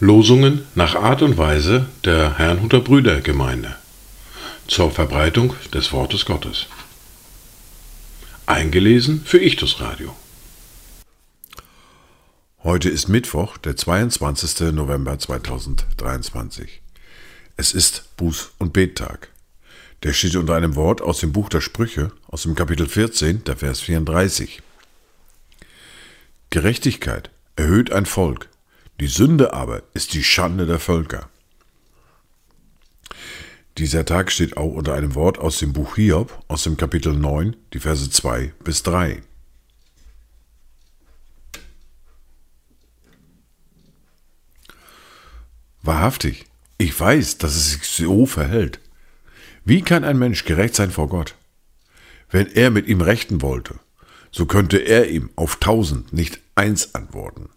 Losungen nach Art und Weise der Herrnhuter Brüdergemeinde zur Verbreitung des Wortes Gottes. Eingelesen für Ichtus Radio. Heute ist Mittwoch, der 22. November 2023. Es ist Buß- und Bettag. Der steht unter einem Wort aus dem Buch der Sprüche, aus dem Kapitel 14, der Vers 34. Gerechtigkeit erhöht ein Volk, die Sünde aber ist die Schande der Völker. Dieser Tag steht auch unter einem Wort aus dem Buch Hiob, aus dem Kapitel 9, die Verse 2 bis 3. Wahrhaftig, ich weiß, dass es sich so verhält. Wie kann ein Mensch gerecht sein vor Gott? Wenn er mit ihm rechten wollte, so könnte er ihm auf tausend nicht eins antworten.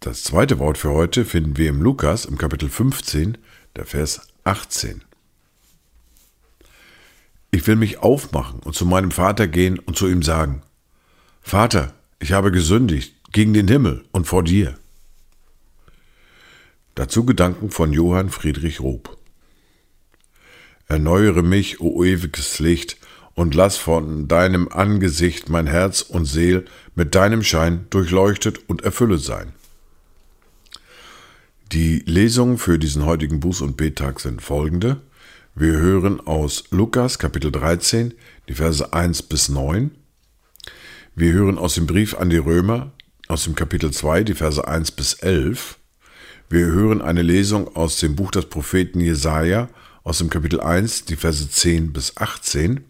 Das zweite Wort für heute finden wir im Lukas im Kapitel 15, der Vers 18. Ich will mich aufmachen und zu meinem Vater gehen und zu ihm sagen, Vater, ich habe gesündigt gegen den Himmel und vor dir. Dazu Gedanken von Johann Friedrich Rob. Erneuere mich, o ewiges Licht, und lass von deinem Angesicht mein Herz und Seel mit deinem Schein durchleuchtet und erfüllet sein. Die Lesungen für diesen heutigen Buß- und Bettag sind folgende. Wir hören aus Lukas Kapitel 13 die Verse 1 bis 9. Wir hören aus dem Brief an die Römer aus dem Kapitel 2 die Verse 1 bis 11. Wir hören eine Lesung aus dem Buch des Propheten Jesaja aus dem Kapitel 1 die Verse 10 bis 18.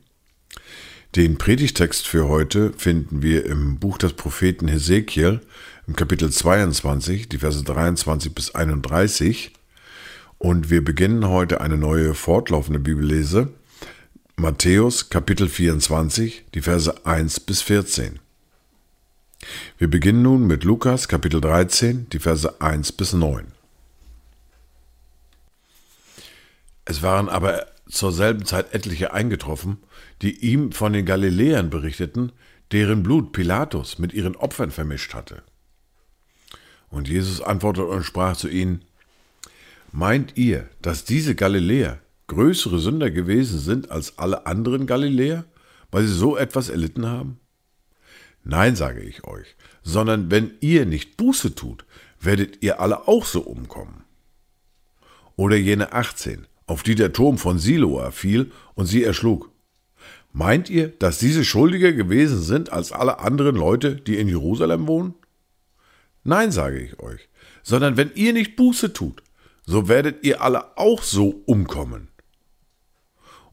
Den Predigtext für heute finden wir im Buch des Propheten Hesekiel im Kapitel 22, die Verse 23 bis 31. Und wir beginnen heute eine neue fortlaufende Bibellese. Matthäus Kapitel 24, die Verse 1 bis 14. Wir beginnen nun mit Lukas Kapitel 13, die Verse 1 bis 9. Es waren aber zur selben Zeit etliche eingetroffen, die ihm von den Galiläern berichteten, deren Blut Pilatus mit ihren Opfern vermischt hatte. Und Jesus antwortete und sprach zu ihnen, Meint ihr, dass diese Galiläer größere Sünder gewesen sind als alle anderen Galiläer, weil sie so etwas erlitten haben? Nein, sage ich euch, sondern wenn ihr nicht Buße tut, werdet ihr alle auch so umkommen. Oder jene 18, auf die der Turm von Siloa fiel und sie erschlug. Meint ihr, dass diese schuldiger gewesen sind als alle anderen Leute, die in Jerusalem wohnen? Nein, sage ich euch, sondern wenn ihr nicht Buße tut, so werdet ihr alle auch so umkommen.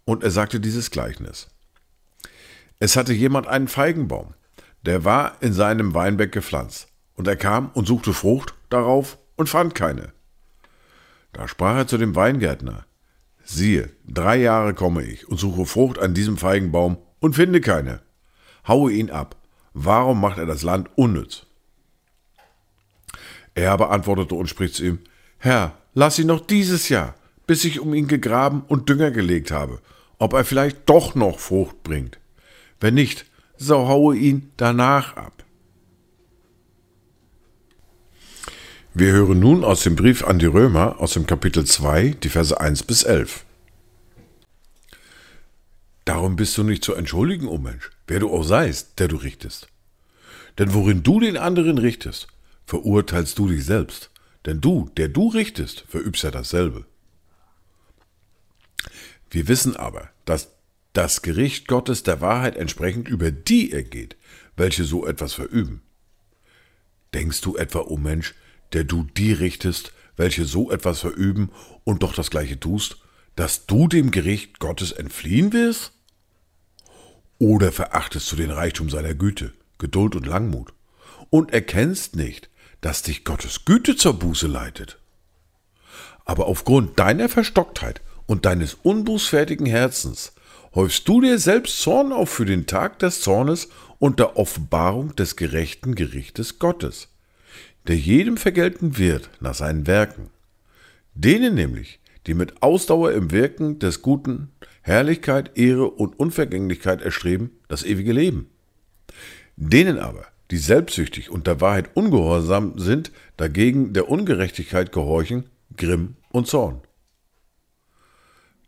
Und er sagte dieses Gleichnis. Es hatte jemand einen Feigenbaum, der war in seinem Weinberg gepflanzt, und er kam und suchte Frucht darauf und fand keine. Da sprach er zu dem Weingärtner, siehe, drei Jahre komme ich und suche Frucht an diesem Feigenbaum und finde keine. Haue ihn ab. Warum macht er das Land unnütz? Er aber antwortete und spricht zu ihm, Herr, lass ihn noch dieses Jahr, bis ich um ihn gegraben und Dünger gelegt habe, ob er vielleicht doch noch Frucht bringt. Wenn nicht, so haue ihn danach ab. Wir hören nun aus dem Brief an die Römer aus dem Kapitel 2, die Verse 1 bis 11. Darum bist du nicht zu entschuldigen, o oh Mensch, wer du auch seist, der du richtest. Denn worin du den anderen richtest, verurteilst du dich selbst. Denn du, der du richtest, verübst ja dasselbe. Wir wissen aber, dass das Gericht Gottes der Wahrheit entsprechend über die ergeht, welche so etwas verüben. Denkst du etwa, o oh Mensch, der du die richtest, welche so etwas verüben und doch das gleiche tust, dass du dem Gericht Gottes entfliehen wirst? Oder verachtest du den Reichtum seiner Güte, Geduld und Langmut und erkennst nicht, dass dich Gottes Güte zur Buße leitet. Aber aufgrund deiner Verstocktheit und deines unbußfertigen Herzens häufst du dir selbst Zorn auf für den Tag des Zornes und der Offenbarung des gerechten Gerichtes Gottes, der jedem vergelten wird nach seinen Werken. Denen nämlich, die mit Ausdauer im Wirken des Guten Herrlichkeit, Ehre und Unvergänglichkeit erstreben, das ewige Leben. Denen aber, die selbstsüchtig und der Wahrheit ungehorsam sind, dagegen der Ungerechtigkeit gehorchen, Grimm und Zorn.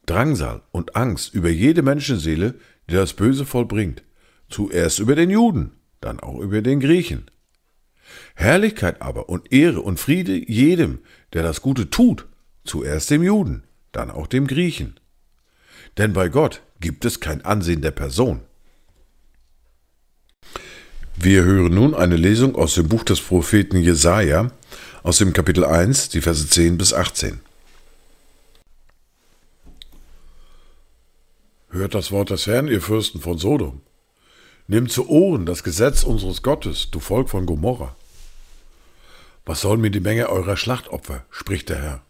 Drangsal und Angst über jede Menschenseele, die das Böse vollbringt, zuerst über den Juden, dann auch über den Griechen. Herrlichkeit aber und Ehre und Friede jedem, der das Gute tut, zuerst dem Juden, dann auch dem Griechen. Denn bei Gott gibt es kein Ansehen der Person. Wir hören nun eine Lesung aus dem Buch des Propheten Jesaja, aus dem Kapitel 1, die Verse 10 bis 18. Hört das Wort des Herrn, ihr Fürsten von Sodom. Nehmt zu Ohren das Gesetz unseres Gottes, du Volk von Gomorra. Was soll mir die Menge eurer Schlachtopfer, spricht der Herr.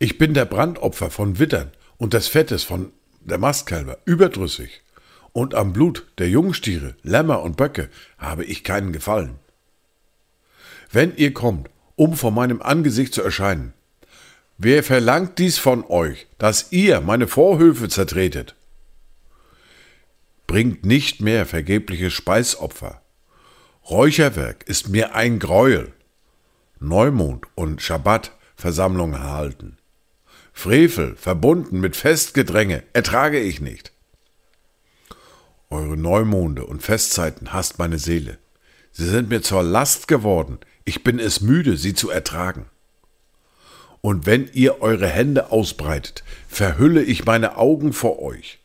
Ich bin der Brandopfer von Wittern und des Fettes von der Mastkälber überdrüssig, und am Blut der Jungstiere, Lämmer und Böcke habe ich keinen Gefallen. Wenn ihr kommt, um vor meinem Angesicht zu erscheinen, wer verlangt dies von euch, dass ihr meine Vorhöfe zertretet? Bringt nicht mehr vergebliches Speisopfer. Räucherwerk ist mir ein Greuel. Neumond und Schabbat Versammlungen erhalten. Frevel, verbunden mit Festgedränge, ertrage ich nicht. Eure Neumonde und Festzeiten hasst meine Seele. Sie sind mir zur Last geworden, ich bin es müde, sie zu ertragen. Und wenn ihr eure Hände ausbreitet, verhülle ich meine Augen vor euch.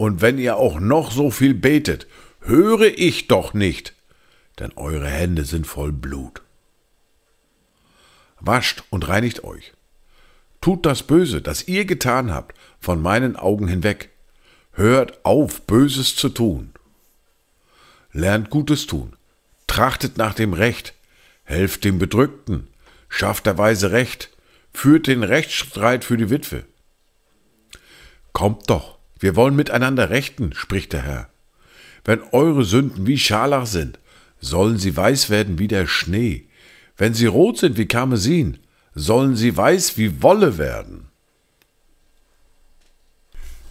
Und wenn ihr auch noch so viel betet, höre ich doch nicht, denn eure Hände sind voll Blut. Wascht und reinigt euch Tut das Böse, das ihr getan habt, von meinen Augen hinweg. Hört auf, Böses zu tun. Lernt Gutes tun. Trachtet nach dem Recht. Helft dem Bedrückten. Schafft der Weise Recht. Führt den Rechtsstreit für die Witwe. Kommt doch, wir wollen miteinander rechten, spricht der Herr. Wenn eure Sünden wie Scharlach sind, sollen sie weiß werden wie der Schnee. Wenn sie rot sind wie Karmesin, sollen sie weiß wie Wolle werden.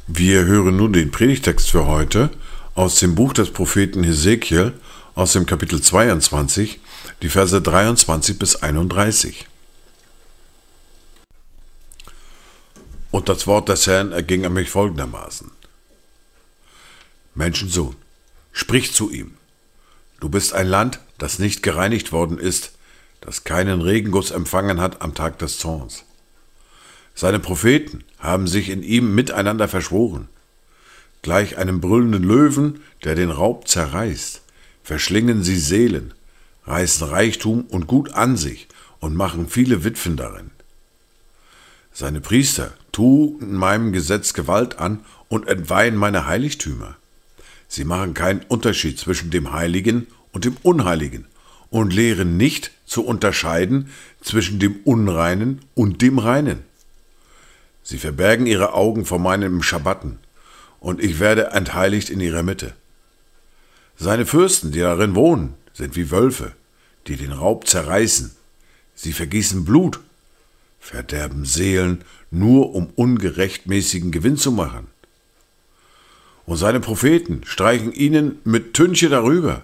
Wir hören nun den Predigtext für heute aus dem Buch des Propheten Hesekiel aus dem Kapitel 22, die Verse 23 bis 31. Und das Wort des Herrn erging an mich folgendermaßen. Menschensohn, sprich zu ihm. Du bist ein Land, das nicht gereinigt worden ist, das keinen Regenguss empfangen hat am Tag des Zorns. Seine Propheten haben sich in ihm miteinander verschworen. Gleich einem brüllenden Löwen, der den Raub zerreißt, verschlingen sie Seelen, reißen Reichtum und Gut an sich und machen viele Witwen darin. Seine Priester tun meinem Gesetz Gewalt an und entweihen meine Heiligtümer. Sie machen keinen Unterschied zwischen dem Heiligen und dem Unheiligen und lehren nicht zu unterscheiden zwischen dem Unreinen und dem Reinen. Sie verbergen ihre Augen vor meinem Schabbatten, und ich werde entheiligt in ihrer Mitte. Seine Fürsten, die darin wohnen, sind wie Wölfe, die den Raub zerreißen. Sie vergießen Blut, verderben Seelen, nur um ungerechtmäßigen Gewinn zu machen. Und seine Propheten streichen ihnen mit Tünche darüber,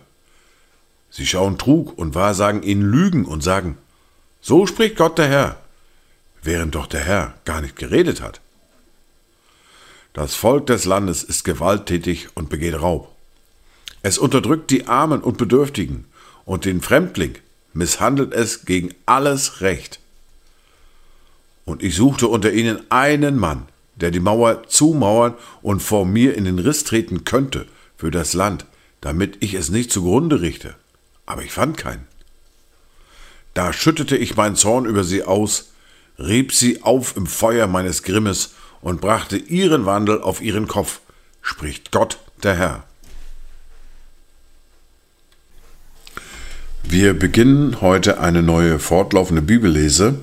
Sie schauen Trug und wahrsagen ihnen Lügen und sagen, so spricht Gott der Herr, während doch der Herr gar nicht geredet hat. Das Volk des Landes ist gewalttätig und begeht Raub. Es unterdrückt die Armen und Bedürftigen und den Fremdling misshandelt es gegen alles Recht. Und ich suchte unter ihnen einen Mann, der die Mauer zumauern und vor mir in den Riss treten könnte für das Land, damit ich es nicht zugrunde richte aber ich fand keinen. Da schüttete ich meinen Zorn über sie aus, rieb sie auf im Feuer meines Grimmes und brachte ihren Wandel auf ihren Kopf, spricht Gott der Herr. Wir beginnen heute eine neue fortlaufende Bibellese.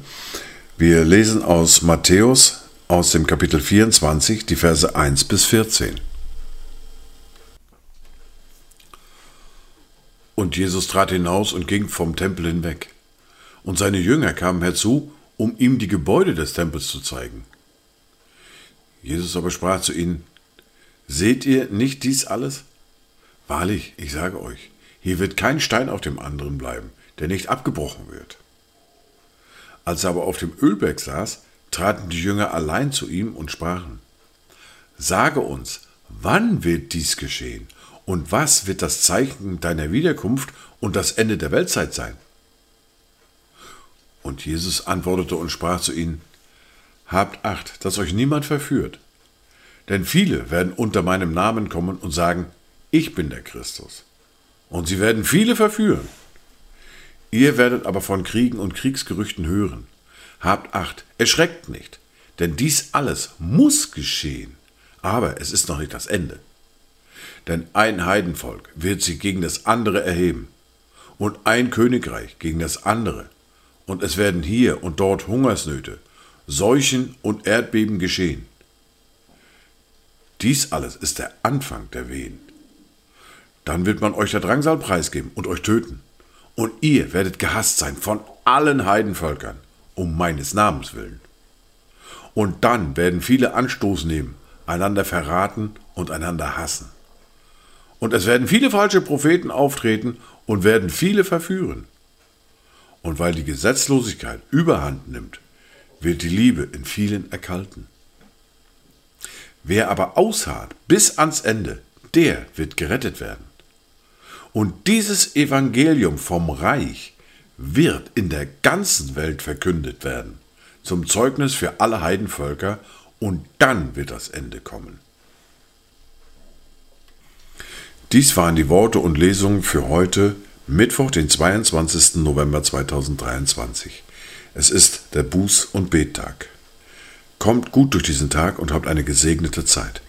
Wir lesen aus Matthäus aus dem Kapitel 24, die Verse 1 bis 14. Und Jesus trat hinaus und ging vom Tempel hinweg. Und seine Jünger kamen herzu, um ihm die Gebäude des Tempels zu zeigen. Jesus aber sprach zu ihnen, Seht ihr nicht dies alles? Wahrlich, ich sage euch, hier wird kein Stein auf dem anderen bleiben, der nicht abgebrochen wird. Als er aber auf dem Ölberg saß, traten die Jünger allein zu ihm und sprachen, Sage uns, wann wird dies geschehen und was wird das Zeichen deiner Wiederkunft und das Ende der Weltzeit sein? Und Jesus antwortete und sprach zu ihnen, Habt acht, dass euch niemand verführt. Denn viele werden unter meinem Namen kommen und sagen, ich bin der Christus. Und sie werden viele verführen. Ihr werdet aber von Kriegen und Kriegsgerüchten hören. Habt acht, erschreckt nicht, denn dies alles muss geschehen, aber es ist noch nicht das Ende. Denn ein Heidenvolk wird sich gegen das andere erheben und ein Königreich gegen das andere, und es werden hier und dort Hungersnöte, Seuchen und Erdbeben geschehen. Dies alles ist der Anfang der Wehen. Dann wird man euch der Drangsal preisgeben und euch töten. Und ihr werdet gehasst sein von allen Heidenvölkern, um meines Namens willen. Und dann werden viele Anstoß nehmen, einander verraten und einander hassen. Und es werden viele falsche Propheten auftreten und werden viele verführen. Und weil die Gesetzlosigkeit überhand nimmt, wird die Liebe in vielen erkalten. Wer aber ausharrt bis ans Ende, der wird gerettet werden. Und dieses Evangelium vom Reich wird in der ganzen Welt verkündet werden, zum Zeugnis für alle Heidenvölker, und dann wird das Ende kommen. Dies waren die Worte und Lesungen für heute, Mittwoch, den 22. November 2023. Es ist der Buß- und Bettag. Kommt gut durch diesen Tag und habt eine gesegnete Zeit.